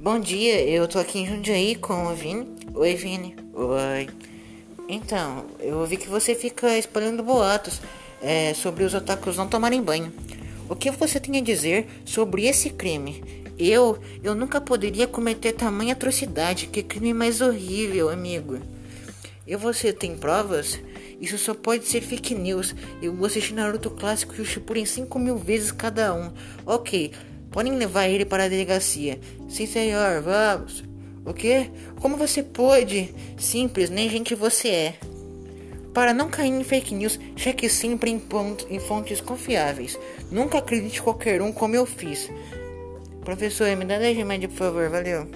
Bom dia, eu tô aqui em Jundiaí com o Vini. Oi, Vini. Oi. Então, eu ouvi que você fica espalhando boatos é, sobre os otakus não tomarem banho. O que você tem a dizer sobre esse crime? Eu, eu nunca poderia cometer tamanha atrocidade. Que crime mais horrível, amigo. E você tem provas? Isso só pode ser fake news. Eu vou assistir Naruto clássico e o Shippuden 5 mil vezes cada um. Ok, podem levar ele para a delegacia. Sim, senhor, vamos. O quê? Como você pode? Simples, nem gente você é. Para não cair em fake news, cheque sempre em, em fontes confiáveis. Nunca acredite qualquer um como eu fiz. Professor, me dá 10 remédios, por favor, valeu.